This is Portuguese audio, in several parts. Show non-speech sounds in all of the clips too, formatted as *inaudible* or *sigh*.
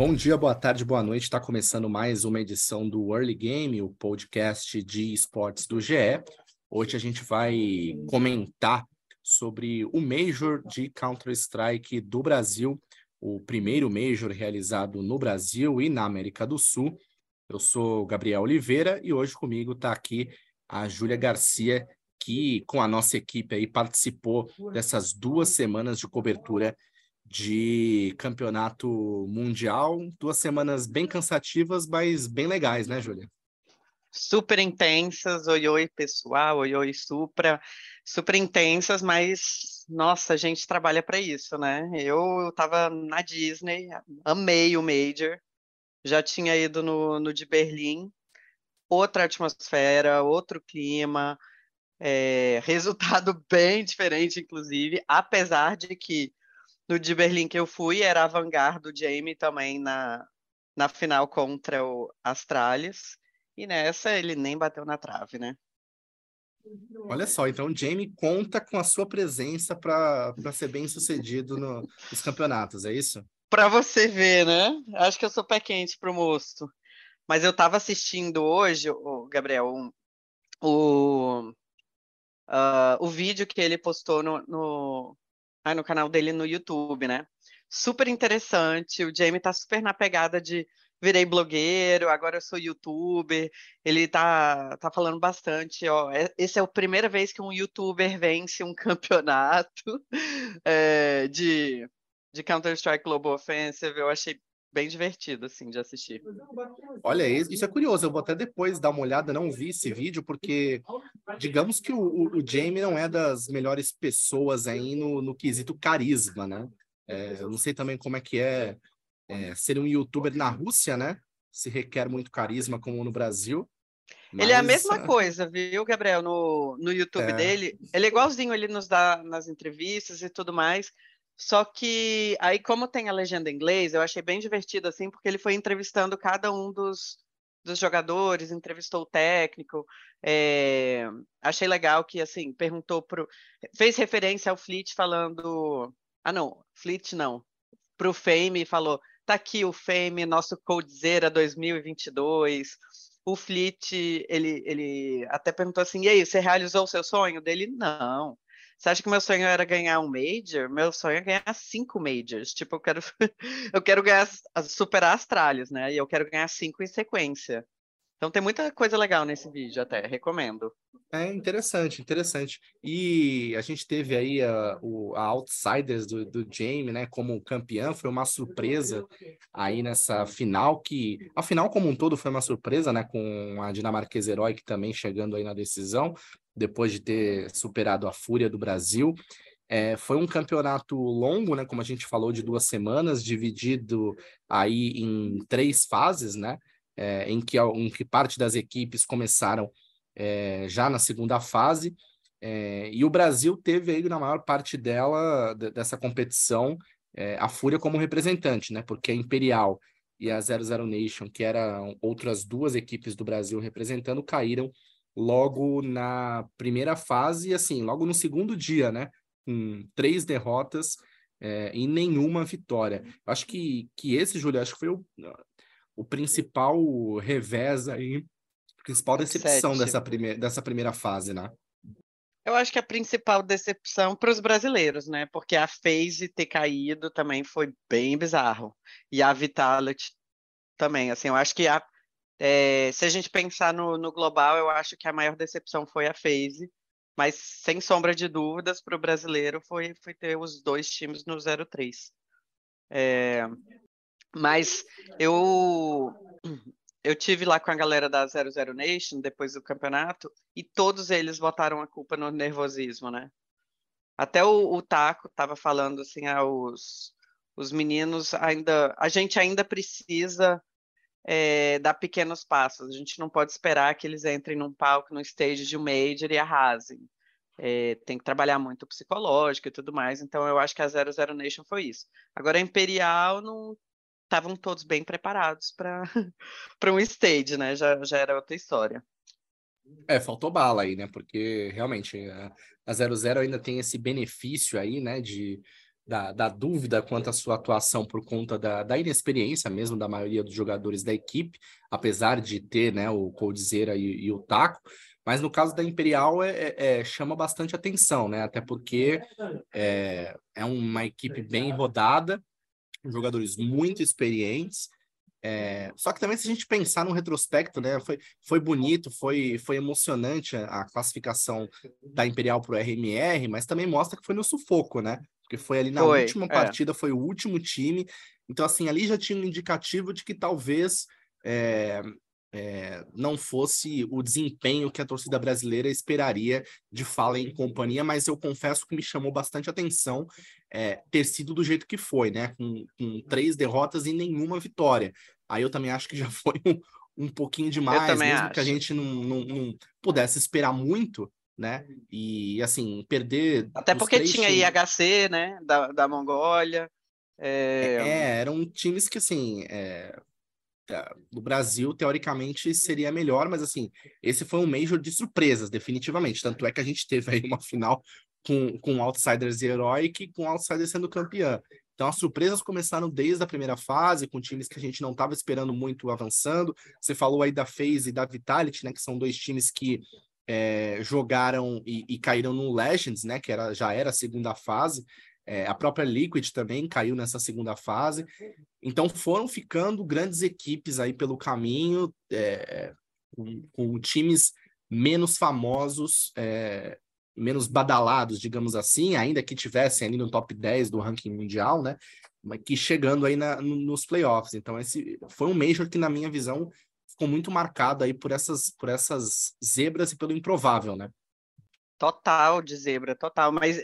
Bom dia, boa tarde, boa noite. Está começando mais uma edição do Early Game, o podcast de esportes do GE. Hoje a gente vai comentar sobre o Major de Counter-Strike do Brasil, o primeiro Major realizado no Brasil e na América do Sul. Eu sou Gabriel Oliveira e hoje comigo está aqui a Júlia Garcia, que com a nossa equipe aí participou dessas duas semanas de cobertura de campeonato mundial. Duas semanas bem cansativas, mas bem legais, né, Júlia? super intensas, oi oi pessoal, oi oi supra, super intensas, mas nossa, a gente trabalha para isso, né? Eu estava na Disney, amei o Major, já tinha ido no, no de Berlim, outra atmosfera, outro clima, é, *laughs* resultado bem diferente, inclusive, apesar de que no de Berlim que eu fui era a vanguarda do Jamie também na, na final contra o Astralis. E nessa ele nem bateu na trave, né? Olha só, então o Jamie conta com a sua presença para ser bem sucedido no, nos campeonatos, é isso? Para você ver, né? Acho que eu sou pé quente pro moço. Mas eu estava assistindo hoje, o Gabriel, o, uh, o vídeo que ele postou no, no, ah, no canal dele no YouTube, né? Super interessante. O Jamie tá super na pegada de virei blogueiro, agora eu sou youtuber. Ele tá, tá falando bastante, ó. É, esse é a primeira vez que um youtuber vence um *laughs* campeonato é, de, de Counter-Strike Global Offensive. Eu achei bem divertido, assim, de assistir. Olha, isso é curioso. Eu vou até depois dar uma olhada, não vi esse vídeo, porque digamos que o, o, o Jamie não é das melhores pessoas aí no, no quesito carisma, né? É, eu não sei também como é que é é, ser um youtuber na Rússia, né? Se requer muito carisma como no Brasil. Mas... Ele é a mesma é coisa, viu, Gabriel? No, no YouTube é... dele. Ele é igualzinho, ele nos dá nas entrevistas e tudo mais. Só que aí, como tem a legenda em inglês, eu achei bem divertido, assim, porque ele foi entrevistando cada um dos, dos jogadores, entrevistou o técnico. É... Achei legal que, assim, perguntou pro. Fez referência ao Fleet falando. Ah, não, Fleet não. Pro Fame falou: Tá aqui o Fame, nosso Coldzera 2022. O Fleet, ele, ele até perguntou assim: e aí, você realizou o seu sonho? Dele, não. Você acha que meu sonho era ganhar um Major? Meu sonho é ganhar cinco Majors. Tipo, eu quero, *laughs* eu quero ganhar, superar Astralis, né? E eu quero ganhar cinco em sequência. Então tem muita coisa legal nesse vídeo até, recomendo. É interessante, interessante. E a gente teve aí a, o, a Outsiders do, do Jamie, né, como campeão, foi uma surpresa aí nessa final, que a final como um todo foi uma surpresa, né, com a dinamarquesa Herói também chegando aí na decisão, depois de ter superado a Fúria do Brasil. É, foi um campeonato longo, né, como a gente falou, de duas semanas, dividido aí em três fases, né, é, em, que, em que parte das equipes começaram é, já na segunda fase, é, e o Brasil teve aí na maior parte dela, dessa competição, é, a Fúria como representante, né? Porque a Imperial e a 00 Nation, que eram outras duas equipes do Brasil representando, caíram logo na primeira fase assim, logo no segundo dia, né? Com três derrotas é, e nenhuma vitória. Acho que, que esse, Júlio, acho que foi o, o principal revés aí, principal decepção dessa, primeira dessa primeira fase, né? Eu acho que a principal decepção para os brasileiros, né? Porque a FaZe ter caído também foi bem bizarro. E a Vitality também, assim, eu acho que a, é, se a gente pensar no, no global, eu acho que a maior decepção foi a FaZe, mas sem sombra de dúvidas para o brasileiro foi, foi ter os dois times no 0-3. É, mas eu eu tive lá com a galera da 00 Nation depois do campeonato e todos eles botaram a culpa no nervosismo, né? Até o, o Taco estava falando assim, ah, os, os meninos ainda, a gente ainda precisa é, dar pequenos passos. A gente não pode esperar que eles entrem num palco, no stage de um major e arrasem. É, tem que trabalhar muito o psicológico e tudo mais. Então, eu acho que a 00 Nation foi isso. Agora, a Imperial não estavam todos bem preparados para *laughs* um stage, né? Já, já era outra história. É, faltou bala aí, né? Porque realmente a 00 ainda tem esse benefício aí, né? De, da, da dúvida quanto à sua atuação por conta da, da inexperiência mesmo da maioria dos jogadores da equipe, apesar de ter né, o Coldzera e, e o Taco. Mas no caso da Imperial é, é, é, chama bastante atenção, né? Até porque é, é uma equipe bem rodada, jogadores muito experientes. É, só que também se a gente pensar no retrospecto, né, foi, foi bonito, foi, foi emocionante a, classificação da Imperial para o RMR, mas também mostra que foi no sufoco, né? Porque foi ali na foi, última é. partida, foi o último time. Então, assim, ali já tinha um indicativo de que talvez é, é, não fosse o desempenho que a torcida brasileira esperaria de Fala em companhia, mas eu confesso que me chamou bastante atenção é, ter sido do jeito que foi, né? Com, com, três derrotas e nenhuma vitória. Aí eu também acho que já *laughs* foi um, um pouquinho demais, mesmo acho. que a gente não, não, não, pudesse esperar muito, né? E assim, perder. Até porque tinha times... IHC, né? Da, da Mongólia. É... é... eram times que assim. É do Brasil, teoricamente, seria melhor, mas assim, esse foi um Major de surpresas, definitivamente. Tanto é que a gente teve aí uma final com, com Outsiders e Heroic, com Outsiders sendo campeã. Então as surpresas começaram desde a primeira fase, com times que a gente não estava esperando muito avançando. Você falou aí da FaZe e da Vitality, né? Que são dois times que é, jogaram e, e, caíram no Legends, né? Que era, já era a segunda fase. É, a própria Liquid também caiu nessa segunda fase. Então foram ficando grandes equipes aí pelo caminho, é, com, com, times menos famosos, é, menos badalados, digamos assim, ainda que tivessem ali no top 10 do ranking mundial, né? Mas que chegando aí na, nos playoffs. Então, esse foi um Major que, na minha visão, ficou muito marcado aí por essas, por essas zebras e pelo improvável, né? Total de zebra, total. Mas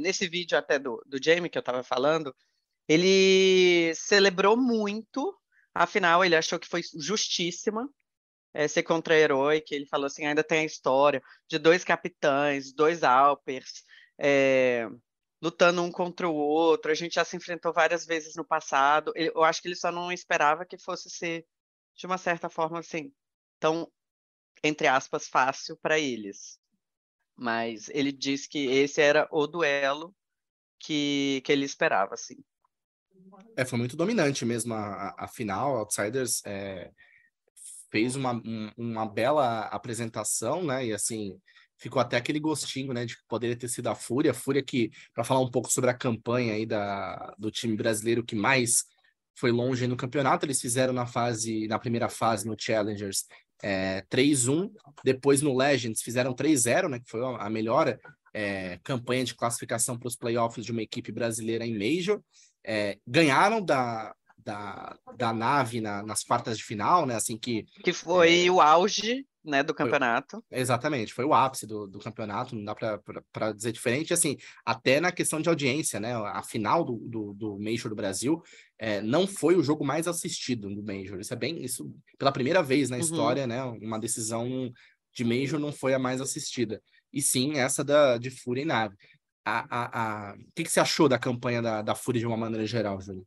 nesse vídeo até do, do Jamie que eu estava falando, ele celebrou muito a final, ele achou que foi justíssima é, ser contra-herói, que ele falou assim, ainda tem a história de dois capitães, dois Alpers, é, lutando um contra o outro, a gente já se enfrentou várias vezes no passado, eu acho que ele só não esperava que fosse ser, de uma certa forma, assim, tão, entre aspas, fácil para eles. Mas ele disse que esse era o duelo que, que ele esperava, assim. É, foi muito dominante mesmo a, a final. Outsiders é, fez uma, um, uma bela apresentação, né? E assim, ficou até aquele gostinho, né? De que poderia ter sido a Fúria. A Fúria que, para falar um pouco sobre a campanha aí da, do time brasileiro que mais foi longe no campeonato, eles fizeram na fase, na primeira fase no Challengers, é, 3-1. Depois no Legends fizeram 3-0, né? Que foi a melhor é, campanha de classificação para os playoffs de uma equipe brasileira em Major. É, ganharam da, da, da nave na, nas quartas de final, né? Assim que. Que foi é, o auge né, do campeonato. Foi, exatamente, foi o ápice do, do campeonato, não dá para dizer diferente. Assim, até na questão de audiência, né? A final do, do, do Major do Brasil é, não foi o jogo mais assistido do Major. Isso é bem. Isso, pela primeira vez na uhum. história, né? Uma decisão de Major não foi a mais assistida. E sim, essa da, de Fúria e Nave. A, a, a... O que, que você achou da campanha da, da Fúria de uma maneira geral, Júlio?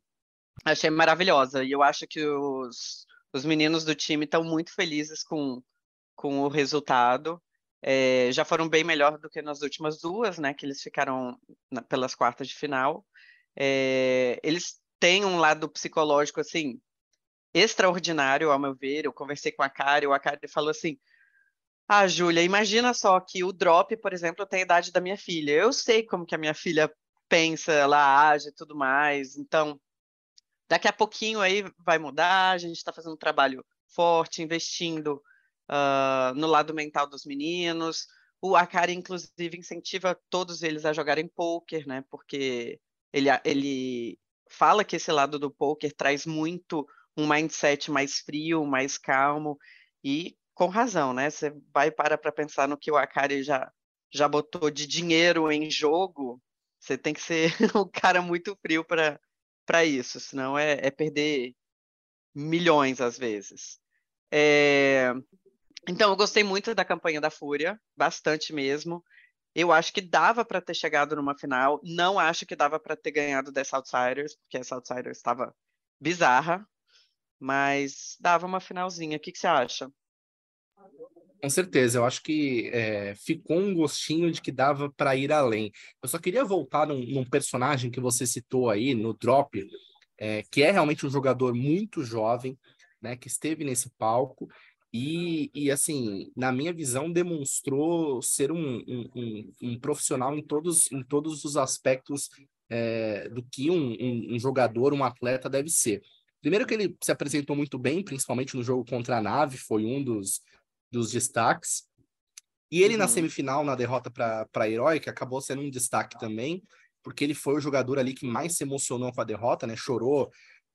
Achei maravilhosa. E eu acho que os, os meninos do time estão muito felizes com, com o resultado. É, já foram bem melhor do que nas últimas duas, né? Que eles ficaram na, pelas quartas de final. É, eles têm um lado psicológico assim extraordinário, ao meu ver. Eu conversei com a Kari, a Kari falou assim: Ah, Júlia, imagina só que o drop, por exemplo, tem a idade da minha filha. Eu sei como que a minha filha pensa, ela age e tudo mais. Então, daqui a pouquinho aí vai mudar. A gente está fazendo um trabalho forte, investindo uh, no lado mental dos meninos. O Akari, inclusive, incentiva todos eles a jogarem poker, né? Porque ele, ele fala que esse lado do poker traz muito um mindset mais frio, mais calmo, e com razão, né? Você vai para para pensar no que o Akari já, já botou de dinheiro em jogo, você tem que ser *laughs* um cara muito frio para isso, senão é, é perder milhões às vezes. É... Então, eu gostei muito da campanha da Fúria, bastante mesmo. Eu acho que dava para ter chegado numa final. Não acho que dava para ter ganhado dessa Outsiders, porque essa Outsiders estava bizarra, mas dava uma finalzinha. O que, que você acha? Com certeza, eu acho que é, ficou um gostinho de que dava para ir além. Eu só queria voltar num, num, personagem que você citou aí no Drop, é, que é realmente um jogador muito jovem, né, que esteve nesse palco e, e assim, na minha visão, demonstrou ser um, um, um, um profissional em todos, em todos os aspectos é, do que um, jogador, um atleta deve ser. Primeiro que ele se apresentou muito bem, principalmente no jogo contra a Nave, foi um dos, dos destaques. E ele uhum. na semifinal, na derrota para a Heróica, acabou sendo um destaque também, porque ele foi o jogador ali que mais se emocionou com a derrota, né? Chorou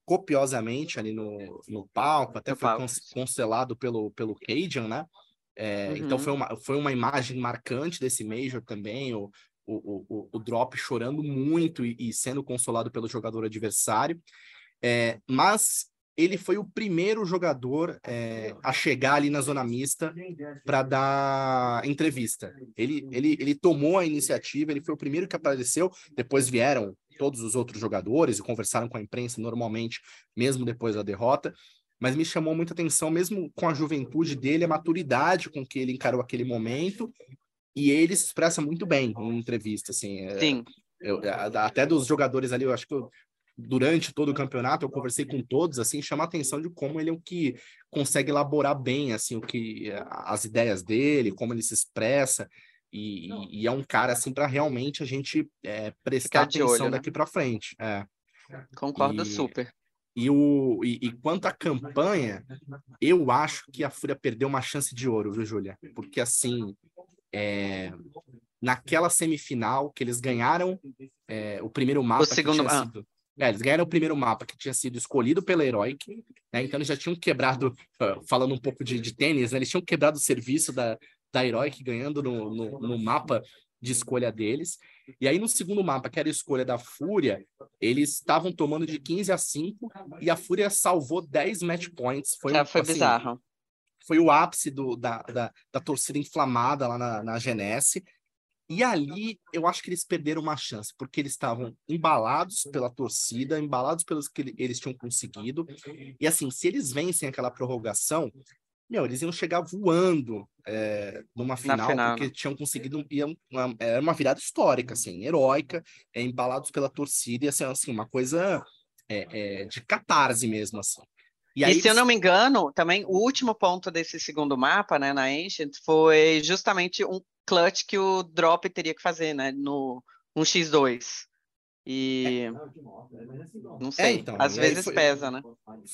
copiosamente ali no, no palco, até foi palco. cancelado pelo, pelo Cajun, né? É, então uhum. Então foi uma, foi uma imagem marcante desse Major também, o, o, o, o Drop chorando muito e, e, sendo consolado pelo jogador adversário. É, mas ele foi o primeiro jogador é, a chegar ali na zona mista para dar entrevista. Ele, ele, ele tomou a iniciativa, ele foi o primeiro que apareceu, depois vieram todos os outros jogadores e conversaram com a imprensa normalmente, mesmo depois da derrota. Mas me chamou muita atenção, mesmo com a juventude dele, a maturidade com que ele encarou aquele momento. E ele se expressa muito bem em entrevista, assim. É, Sim. Eu, até dos jogadores ali, eu acho que eu, durante todo o campeonato eu conversei com todos, assim, chama a atenção de como ele é o que consegue elaborar bem, assim, o que as ideias dele, como ele se expressa. E, e, é um cara assim para realmente a gente é, prestar atenção olho, né? daqui para frente. É. Concordo e, super. E, o, e, e, quanto à campanha, eu acho que a Fúria perdeu uma chance de ouro, viu, Júlia? Porque assim, é, naquela semifinal que eles ganharam é, o primeiro mapa. O segundo mapa. Sido, é, eles ganharam o primeiro mapa que tinha sido escolhido pela Heroic, né? Então eles já tinham quebrado, falando um pouco de, de tênis, né? Eles tinham quebrado o serviço da, da Heroic ganhando no, no, no, mapa de escolha deles. E aí no segundo mapa, que era a escolha da Fúria, eles estavam tomando de 15 a 5 e a Fúria salvou 10 match points. Foi, um, foi assim, bizarro. Foi o ápice do, da, da, da torcida inflamada lá na, na Genesse. E ali eu acho que eles perderam uma chance, porque eles estavam embalados pela torcida, embalados pelos que eles tinham conseguido. E assim, se eles vencem aquela prorrogação, meu, eles iam chegar voando é, numa final, final, porque tinham conseguido iam, uma, era uma virada histórica, assim, heróica, é, embalados pela torcida, ia ser assim, uma coisa é, é, de catarse mesmo, assim. E, aí, e se eu não me engano, também o último ponto desse segundo mapa, né, na Ancient, foi justamente um clutch que o Drop teria que fazer, né, no um x2. E é. não é, sei, é, então, às vezes foi, pesa, né?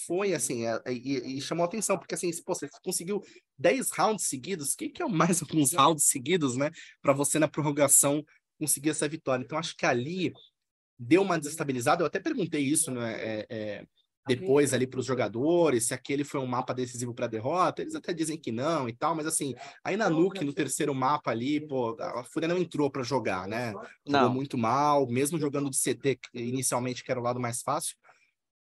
Foi assim, é, e, e, chamou atenção, porque assim, pô, você conseguiu 10 rounds seguidos, o que, que é mais *laughs* alguns rounds seguidos, né? Para você na prorrogação conseguir essa vitória. Então, acho que ali deu uma desestabilizada. Eu até perguntei isso, né? É, é depois ali para os jogadores, se aquele foi um mapa decisivo para a derrota, eles até dizem que não e tal, mas assim, aí na Nuke, no terceiro mapa ali, pô, a Fúria não entrou para jogar, né? Jogou muito mal, mesmo jogando de CT inicialmente, que era o lado mais fácil.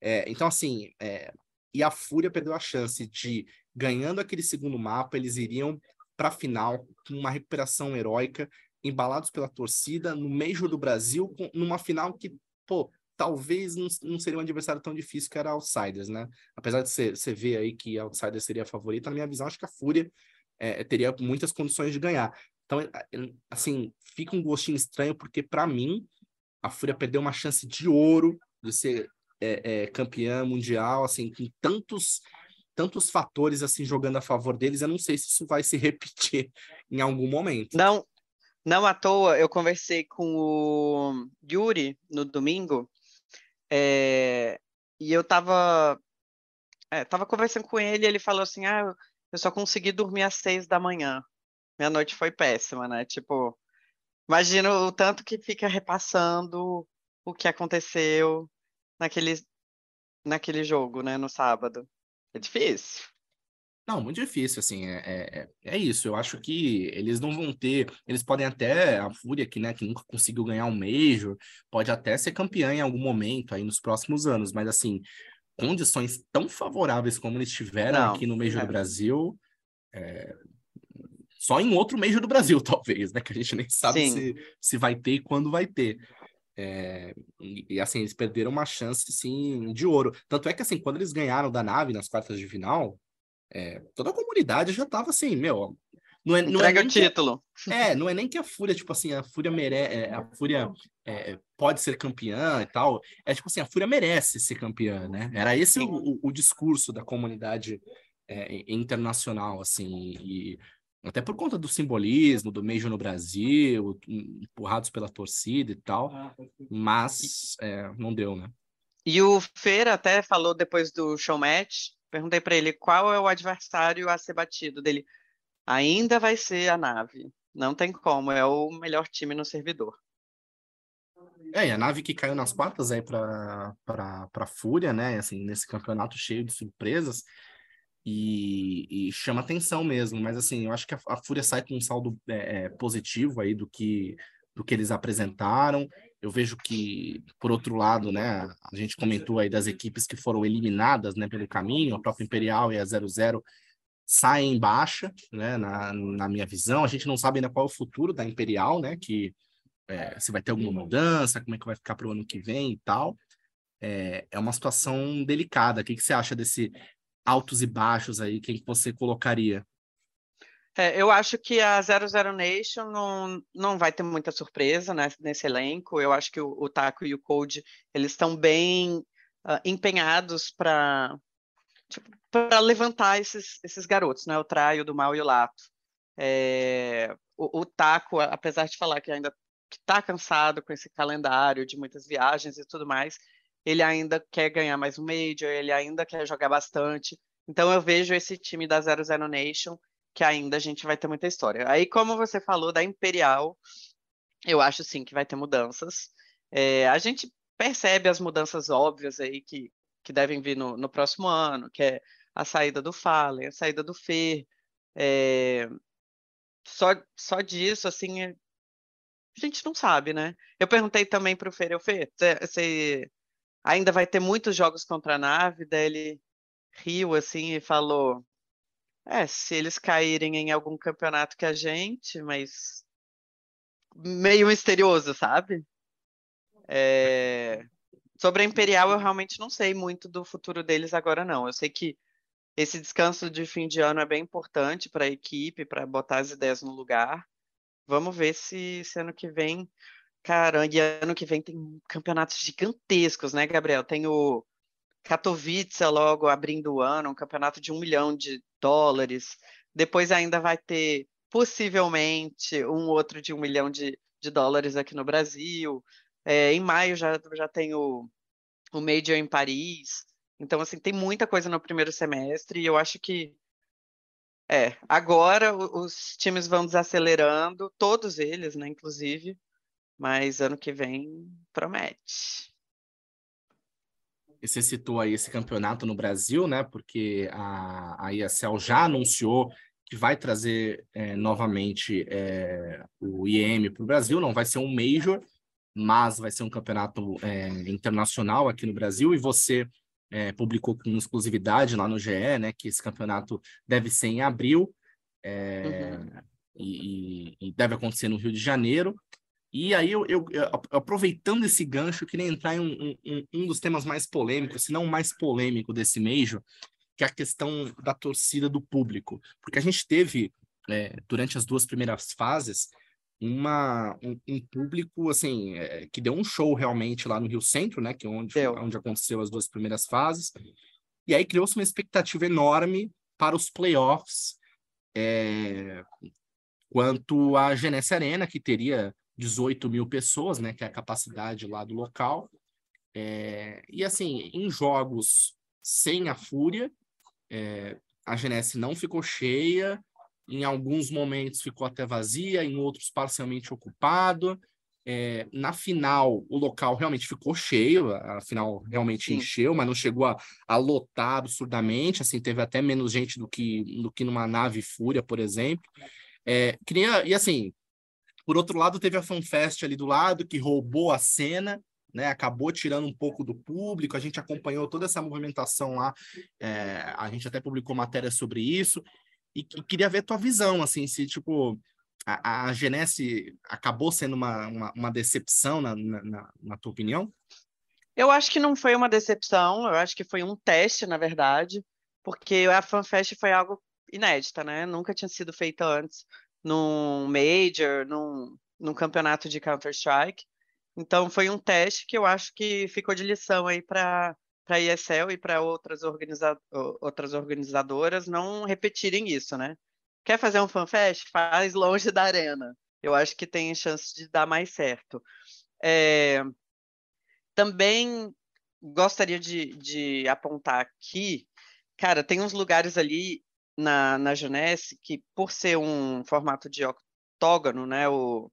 É, então, assim, é, e a Fúria perdeu a chance de, ganhando aquele segundo mapa, eles iriam para a final com uma recuperação heróica, embalados pela torcida, no meio do Brasil, com, numa final que, pô, talvez não, não seria um adversário tão difícil que era Outsiders, né? Apesar de você, ver aí que Outsiders seria a favorita, na minha visão, acho que a Fúria é, teria muitas condições de ganhar. Então, é, é, assim, fica um gostinho estranho, porque para mim, a Fúria perdeu uma chance de ouro de ser é, é, campeã mundial, assim, com tantos tantos fatores assim jogando a favor deles, eu não sei se isso vai se repetir *laughs* em algum momento. Não, não à toa, eu conversei com o Yuri no domingo é, e eu tava, é, tava conversando com ele e ele falou assim: ah, eu só consegui dormir às seis da manhã. Minha noite foi péssima, né? Tipo, imagino o tanto que fica repassando o que aconteceu naquele, naquele jogo, né, no sábado. É difícil. Não, muito difícil, assim, é, é, é, isso. Eu acho que eles não vão ter. Eles podem até, a Fúria, que, né, que nunca conseguiu ganhar um Major, pode até ser campeã em algum momento aí nos próximos anos, mas assim, condições tão favoráveis como eles tiveram Não, aqui no Major é. do Brasil, é, só em outro Major do Brasil, *laughs* talvez, né? Que a gente nem sabe Sim. se, se vai ter e quando vai ter. É, e, e, assim, eles perderam uma chance, sim, de ouro. Tanto é que, assim, quando eles ganharam da nave nas quartas de final, é, toda a comunidade já tava assim, meu... Não é, não é Entrega nem o que- título. é, não é nem que a Fúria, tipo assim, a Fúria merece, a Fúria é, pode ser campeã e tal. É tipo assim, a Fúria merece ser campeã, né? Era esse o, o- o discurso da comunidade é, internacional, assim, e até por conta do simbolismo, do Major no Brasil, empurrados pela torcida e tal, mas é, não deu, né? E o Feira até falou depois do showmatch, perguntei para ele qual é o adversário a ser batido dele. Ainda vai ser a nave. Não tem como, é o melhor time no servidor. É, e a nave que caiu nas quartas aí para para Fúria, né? Assim, nesse campeonato cheio de surpresas e, e chama atenção mesmo. Mas assim, eu acho que a, a Fúria sai com um saldo é, é, positivo aí do que do que eles apresentaram. Eu vejo que, por outro lado, né, a gente comentou aí das equipes que foram eliminadas, né, pelo caminho, a própria Imperial e a 00 saem em baixa, né, na, na minha visão. A gente não sabe ainda qual é o futuro da Imperial, né, que é, se vai ter alguma mudança, como é que vai ficar para o ano que vem e tal. É, é uma situação delicada. O que, que você acha desse altos e baixos aí? Quem que você colocaria? É, eu acho que a 00 Nation não, não vai ter muita surpresa né, nesse elenco. Eu acho que o, o Taco e o Code eles estão bem uh, empenhados para tipo, para levantar esses, esses garotos, né? O Traio, do Mal e o Lato. É, o, o Taco, apesar de falar que ainda está cansado com esse calendário de muitas viagens e tudo mais, ele ainda quer ganhar mais um Major, ele ainda quer jogar bastante. Então eu vejo esse time da 00 Nation que ainda a gente vai ter muita história. Aí, como você falou da Imperial, eu acho sim que vai ter mudanças. É, a gente percebe as mudanças óbvias aí que, que devem vir no, no próximo ano, que é a saída do Fallen, a saída do Fer. É, só, só disso, assim, a gente não sabe, né? Eu perguntei também para o Fer, eu Fer, você ainda vai ter muitos jogos contra a nave? Daí ele riu assim e falou: é, se eles caírem em algum campeonato que a gente, mas meio misterioso, sabe? É... Sobre a Imperial, eu realmente não sei muito do futuro deles agora, não. Eu sei que esse descanso de fim de ano é bem importante para a equipe, para botar as ideias no lugar. Vamos ver se, se ano que vem. Cara, e ano que vem tem campeonatos gigantescos, né, Gabriel? Tem o Katowice logo abrindo o ano, um campeonato de um milhão de dólares. Depois ainda vai ter, possivelmente, um outro de um milhão de, de dólares aqui no Brasil. É, em maio já, já tem o, o Major em Paris. Então, assim, tem muita coisa no primeiro semestre e eu acho que é, agora os times vão desacelerando, todos eles, né, inclusive, mas ano que vem promete. E você citou aí esse campeonato no Brasil, né? Porque a, a ESL já anunciou que vai trazer é, novamente é, o IEM para o Brasil. Não vai ser um Major, mas vai ser um campeonato é, internacional aqui no Brasil. E você é, publicou com exclusividade lá no GE, né? Que esse campeonato deve ser em abril é, uhum. e, e deve acontecer no Rio de Janeiro. E aí, eu, eu, aproveitando esse gancho, eu queria entrar em um, um, um, dos temas mais polêmicos, se não o mais polêmico desse Major, que é a questão da torcida do público. Porque a gente teve, é, durante as duas primeiras fases, uma, um, um público assim é, que deu um show realmente lá no Rio Centro, né? Que é onde, onde aconteceu as duas primeiras fases. E aí criou-se uma expectativa enorme para os playoffs é, quanto à Genesse Arena, que teria 18 mil pessoas, né, que é a capacidade lá do local. É, e assim, em jogos sem a Fúria, é, a Genesse não ficou cheia, em alguns momentos ficou até vazia, em outros parcialmente ocupado. É, na final, o local realmente ficou cheio, a final realmente Sim. encheu, mas não chegou a, a, lotar absurdamente, assim, teve até menos gente do que, do que numa nave Fúria, por exemplo. É, queria, e assim, por outro lado, teve a FanFest ali do lado, que roubou a cena, né? Acabou tirando um pouco do público, a gente acompanhou toda essa movimentação lá, é, a gente até publicou matéria sobre isso, e, e queria ver tua visão, assim, se, tipo, a, a Genesse acabou sendo uma, uma, uma decepção, na, na, na tua opinião? Eu acho que não foi uma decepção, eu acho que foi um teste, na verdade, porque a FanFest foi algo inédita, né? Nunca tinha sido feita antes num Major, num, num campeonato de Counter-Strike. Então foi um teste que eu acho que ficou de lição aí para a ESL e para outras, organiza outras organizadoras não repetirem isso, né? Quer fazer um fanfest? Faz longe da arena. Eu acho que tem chance de dar mais certo. É... Também gostaria de, de apontar aqui, cara, tem uns lugares ali na, na Junesse que, por ser um formato de octógono, né, o,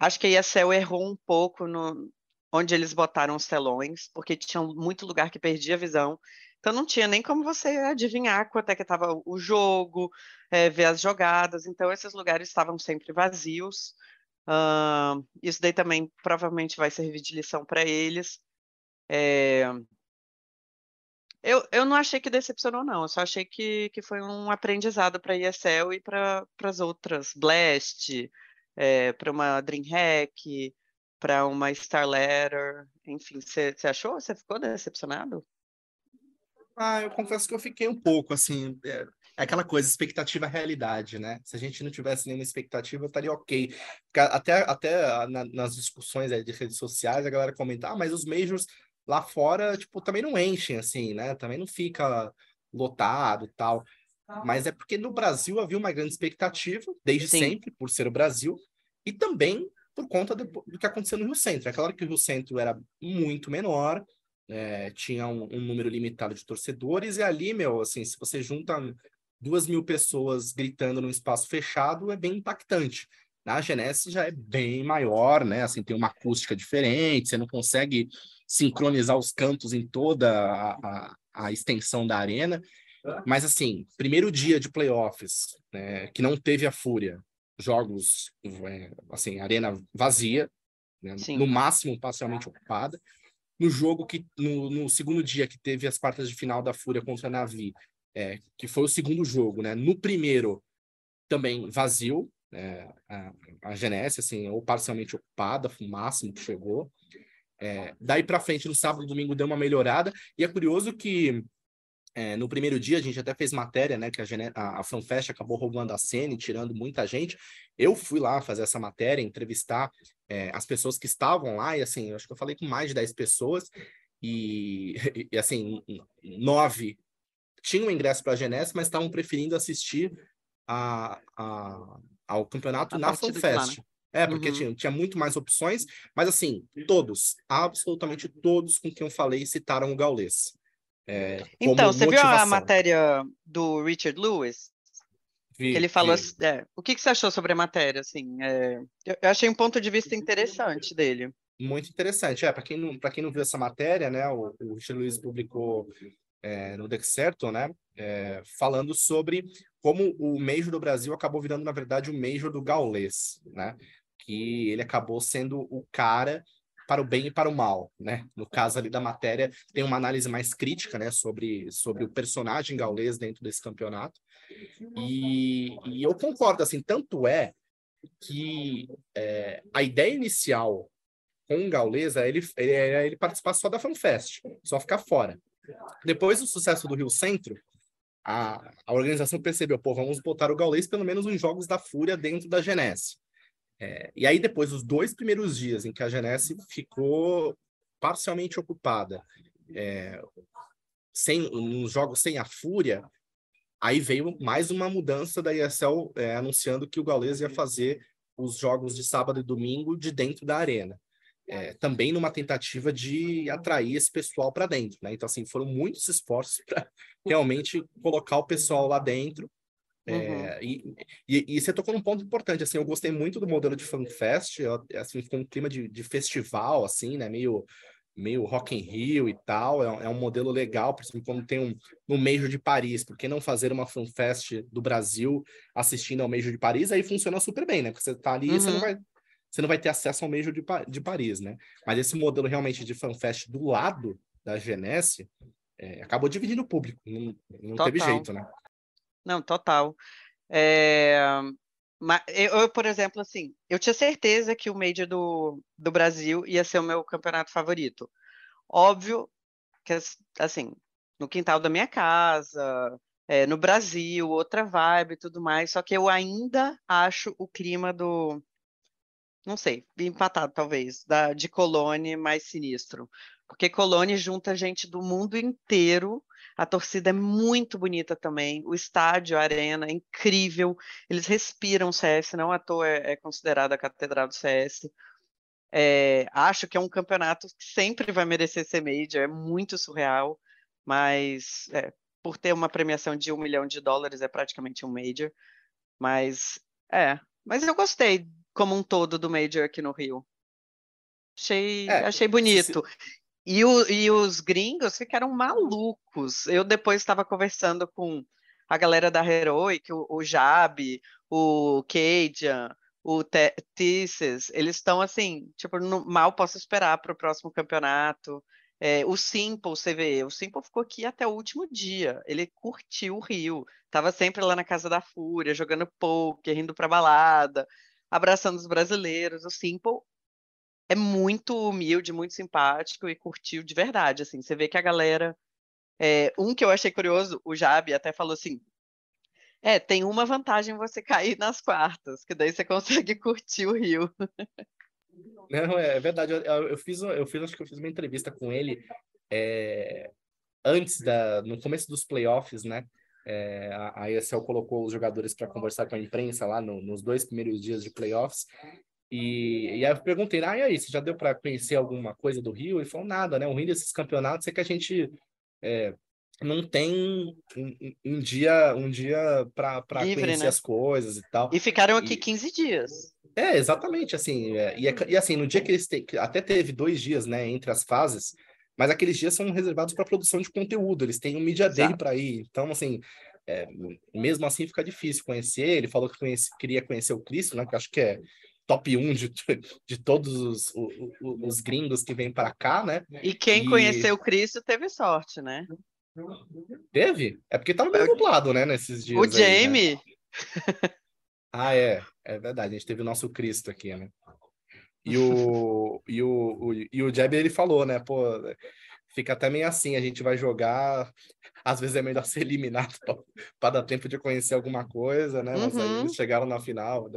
acho que a ESL errou um pouco no, onde eles botaram os telões, porque tinha muito lugar que perdia a visão. Então não tinha nem como você adivinhar quanto é que estava o jogo, é, ver as jogadas. Então esses lugares estavam sempre vazios. Uh, isso daí também provavelmente vai servir de lição para eles. É... Eu, eu não achei que decepcionou, não. Eu só achei que, que foi um aprendizado para a ESL e para as outras. Blast, é, para uma DreamHack, para uma Star Letter. Enfim, você achou? Você ficou decepcionado? Ah, eu confesso que eu fiquei um pouco, assim, é, é aquela coisa, expectativa realidade, né? Se a gente não tivesse nenhuma expectativa, eu estaria ok. Até, até na, nas discussões de redes sociais, a galera comenta, ah, mas os majors lá fora, tipo, também não enchem, assim, né? Também não fica lotado tal. Mas é porque no Brasil havia uma grande expectativa, desde Sim. sempre, por ser o Brasil, e também por conta do, do que aconteceu no Rio Centro. É claro que o Rio Centro era muito menor, é, tinha um, um, número limitado de torcedores, e ali, meu, assim, se você junta duas mil pessoas gritando num espaço fechado, é bem impactante. Na Genesse já é bem maior, né? Assim, tem uma acústica diferente, você não consegue sincronizar os cantos em toda a, a, a extensão da arena. Mas, assim, primeiro dia de playoffs, né, que não teve a Fúria, jogos, é, assim, arena vazia, né, no máximo parcialmente ocupada no jogo que no, no, segundo dia que teve as quartas de final da Fúria contra a Navi, é, que foi o segundo jogo, né? No primeiro também vazio, é, a, a Genesse, assim, ou parcialmente ocupada, o máximo que chegou. É, daí para frente, no sábado e domingo, deu uma melhorada. E é curioso que é, no primeiro dia, a gente até fez matéria, né? Que a, a, a FanFest acabou roubando a cena e tirando muita gente. Eu fui lá fazer essa matéria, entrevistar é, as pessoas que estavam lá, e assim, acho que eu falei com mais de 10 pessoas, e, *laughs* e assim, nove tinham ingresso para a Genesse, mas estavam preferindo assistir a, a, ao campeonato a na FanFest. Né? É, porque uhum. tinha, tinha muito mais opções, mas assim, todos, absolutamente todos com quem eu falei citaram o Gaules. É, então, você motivação. viu a matéria do Richard Lewis? Vi, ele falou assim, é, o que, que, você achou sobre a matéria? Assim, é, eu, eu, achei um ponto de vista interessante dele. Muito interessante. É, para quem, não, quem não viu essa matéria, né, o, o Richard Lewis publicou é, no Dexerto, né, é, falando sobre como o Major do Brasil acabou virando, na verdade, o Major do Gaulês, né? Que ele acabou sendo o cara para o bem e para o mal, né? No caso ali da matéria, tem uma análise mais crítica, né, sobre, sobre o personagem gaulês dentro desse campeonato. E, e eu concordo, assim, tanto é que é, a ideia inicial com o gaulês é ele, é ele participar só da FanFest, só ficar fora. Depois do sucesso do Rio Centro, a, a organização percebeu, pô, vamos botar o gaulês pelo menos nos jogos da Fúria dentro da Genesse. É, e aí, depois, os dois primeiros dias em que a Genesse ficou parcialmente ocupada, é, sem, nos jogos sem a Fúria, aí veio mais uma mudança da ESL é, anunciando que o Gaules ia fazer os jogos de sábado e domingo de dentro da arena. É, também numa tentativa de atrair esse pessoal para dentro, né? Então, assim, foram muitos esforços para *laughs* realmente colocar o pessoal lá dentro Uhum. É, e, e, e, você tocou num ponto importante, assim, eu gostei muito do modelo de FanFest, assim, ficou um clima de, de festival, assim, né, meio, meio Rock in Rio e tal, é, é um modelo legal, por exemplo, quando tem um, no Major de Paris, por que não fazer uma FanFest do Brasil assistindo ao Major de Paris, aí funciona super bem, né, porque você tá ali uhum. você não uhum. vai você não vai ter acesso ao Major de, de Paris, né? Mas esse modelo realmente de FanFest do lado da Genesse é, acabou dividindo o público, não, não teve jeito, né? Não, total. É, eu, por exemplo, assim, eu tinha certeza que o Major do, do Brasil ia ser o meu campeonato favorito. Óbvio que, assim, no quintal da minha casa, é, no Brasil, outra vibe e tudo mais, só que eu ainda acho o clima do, não sei, empatado talvez, da, de Colônia mais sinistro. Porque Colônia junta gente do mundo inteiro a torcida é muito bonita também. O estádio, a arena, é incrível. Eles respiram CS, não à toa é, é considerada a catedral do CS. É, acho que é um campeonato que sempre vai merecer ser major, é muito surreal, mas é, por ter uma premiação de um milhão de dólares é praticamente um major. Mas é, mas eu gostei como um todo do major aqui no Rio. Achei, é, achei bonito. Se... E, o, e os gringos ficaram malucos. Eu depois estava conversando com a galera da Heroic, o, o Jab, o Cajun, o Thesis, eles estão assim, tipo, no, mal posso esperar para o próximo campeonato. É, o Simple, você vê, o Simple ficou aqui até o último dia. Ele curtiu o Rio, estava sempre lá na casa da Fúria, jogando poker, indo para balada, abraçando os brasileiros. O Simple é muito humilde, muito simpático e curtiu de verdade, assim. Você vê que a galera... É, um que eu achei curioso, o Jabi até falou assim, é, tem uma vantagem você cair nas quartas, que daí você *laughs* consegue curtir o Rio. Não, é verdade. Eu, eu, fiz, eu fiz, acho que eu fiz uma entrevista com ele é, antes da, no começo dos playoffs, né? É, a, ESL colocou os jogadores para conversar com a imprensa lá no, nos dois primeiros dias de playoffs e, e aí eu perguntei, ah, e aí, você já deu para conhecer alguma coisa do Rio? Ele falou, nada, né? O ruim desses campeonatos é que a gente é, não tem um, um, dia um dia para conhecer né? as coisas e tal. E ficaram aqui e, 15 dias. É, exatamente, assim, é, e, é, e assim, no dia que eles te, até teve dois dias, né, entre as fases, mas aqueles dias são reservados para produção de conteúdo, eles têm um media day para ir, então, assim, é, mesmo assim fica difícil conhecer, ele falou que conhece, queria conhecer o Cristo, né, que acho que é top 1 de, de todos os, os, os gringos que vêm para cá, né? E quem e... conheceu o Cristo teve sorte, né? Teve? É porque tá meio dublado, né, nesses dias. O Jamie! Né? *laughs* ah, é. É verdade, a gente teve o nosso Cristo aqui, né? E *laughs* o, e o, o, e o Jeb, ele falou, né? Pô, fica até meio assim, a gente vai jogar, às vezes é melhor *laughs* ser eliminado *laughs* para dar tempo de conhecer alguma coisa, né? Mas uhum. aí eles chegaram na final.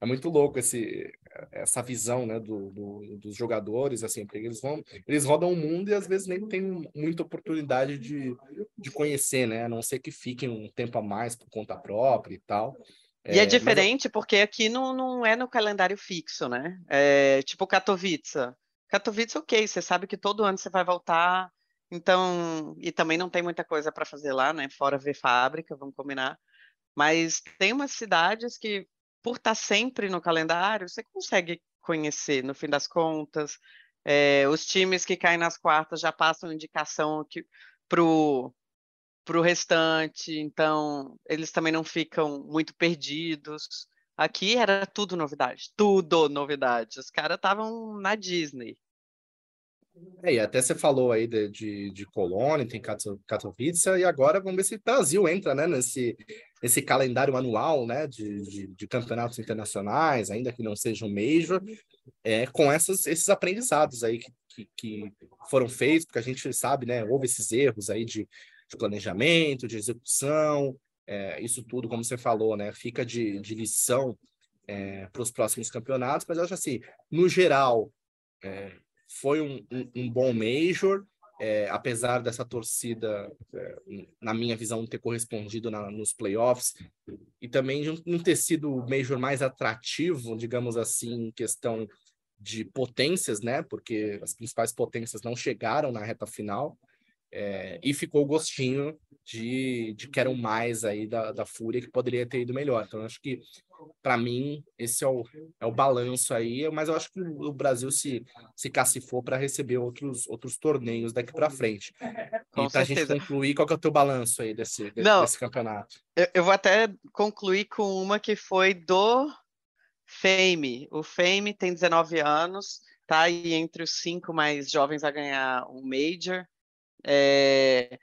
É muito louco esse, essa visão, né, do, do, dos jogadores, assim, porque eles vão, eles rodam o mundo e às vezes nem tem muita oportunidade de, de conhecer, né? A não ser que fiquem um tempo a mais por conta própria e tal. E é, é diferente mas... porque aqui não, não é no calendário fixo, né? É tipo Katowice. Katowice, ok, você sabe que todo ano você vai voltar, então, e também não tem muita coisa para fazer lá, né? Fora ver fábrica, vamos combinar. Mas tem umas cidades que, por estar tá sempre no calendário, você consegue conhecer, no fim das contas. É, os times que caem nas quartas já passam indicação para o restante, então eles também não ficam muito perdidos. Aqui era tudo novidade, tudo novidade. Os caras estavam na Disney. É, e até você falou aí de, de, de Colônia, tem Katowice, e agora vamos ver se o Brasil entra né, nesse, nesse calendário anual né, de, de, de campeonatos internacionais, ainda que não seja um Major, é, com essas, esses aprendizados aí que, que, que, foram feitos, porque a gente sabe, né, houve esses erros aí de, de planejamento, de execução, é, isso tudo, como você falou, né, fica de, de lição é, para os próximos campeonatos, mas eu acho assim, no geral, é, foi um, um, um, bom Major, é, apesar dessa torcida, é, na minha visão, não ter correspondido na, nos playoffs, e também de não ter sido o Major mais atrativo, digamos assim, em questão de potências, né? Porque as principais potências não chegaram na reta final. É, e ficou o gostinho de, de quero mais aí da, da Fúria, que poderia ter ido melhor. Então, acho que, para mim, esse é o, é o balanço aí, mas eu acho que o Brasil se, se cacifou para receber outros, outros torneios daqui para frente. Com e para a gente concluir, qual que é o teu balanço aí desse, Não, desse campeonato? Eu, eu vou até concluir com uma que foi do Fame. O Fame tem 19 anos, tá aí entre os cinco mais jovens a ganhar um Major. É...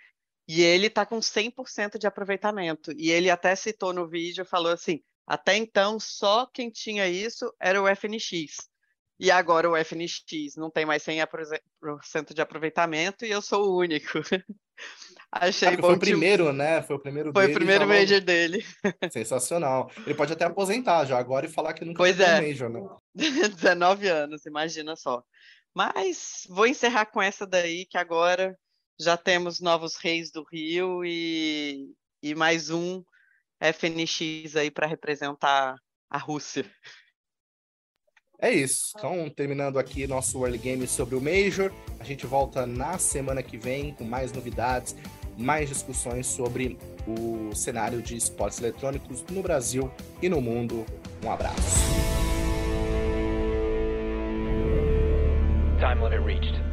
E ele tá com 100% de aproveitamento. E ele até citou no vídeo, falou assim, até então só quem tinha isso era o FNX. E agora o FNX não tem mais 100% de aproveitamento e eu sou o único. *laughs* Achei ah, bom. Foi o primeiro, né? Foi o primeiro Foi dele, o primeiro Major dele. *laughs* Sensacional. Ele pode até aposentar já agora e falar que nunca pois é. um Major, né? *laughs* 19 anos, imagina só. Mas vou encerrar com essa daí, que agora já temos novos reis do Rio e, e mais um FNX aí para representar a Rússia. É isso. Então, terminando aqui nosso Early Game sobre o Major. A gente volta na semana que vem com mais novidades, mais discussões sobre o cenário de esportes eletrônicos no Brasil e no mundo. Um abraço. Time limit reached.